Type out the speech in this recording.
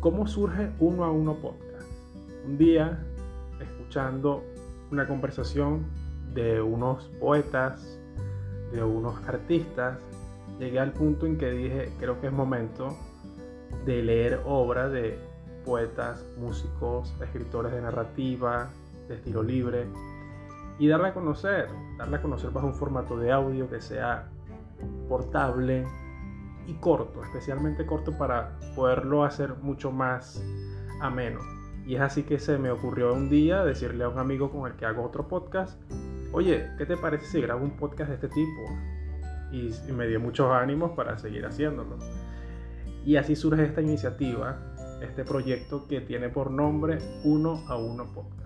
cómo surge Uno a Uno Podcast? Un día, escuchando una conversación de unos poetas, de unos artistas, llegué al punto en que dije, creo que es momento de leer obras de poetas, músicos, escritores de narrativa, de estilo libre, y darla a conocer, darla a conocer bajo un formato de audio que sea portable y corto, especialmente corto para poderlo hacer mucho más ameno. Y es así que se me ocurrió un día decirle a un amigo con el que hago otro podcast, oye, ¿qué te parece si grabo un podcast de este tipo? Y, me dio muchos ánimos para seguir haciéndolo. Y así surge esta iniciativa, este proyecto que tiene por nombre Uno a Uno Podcast.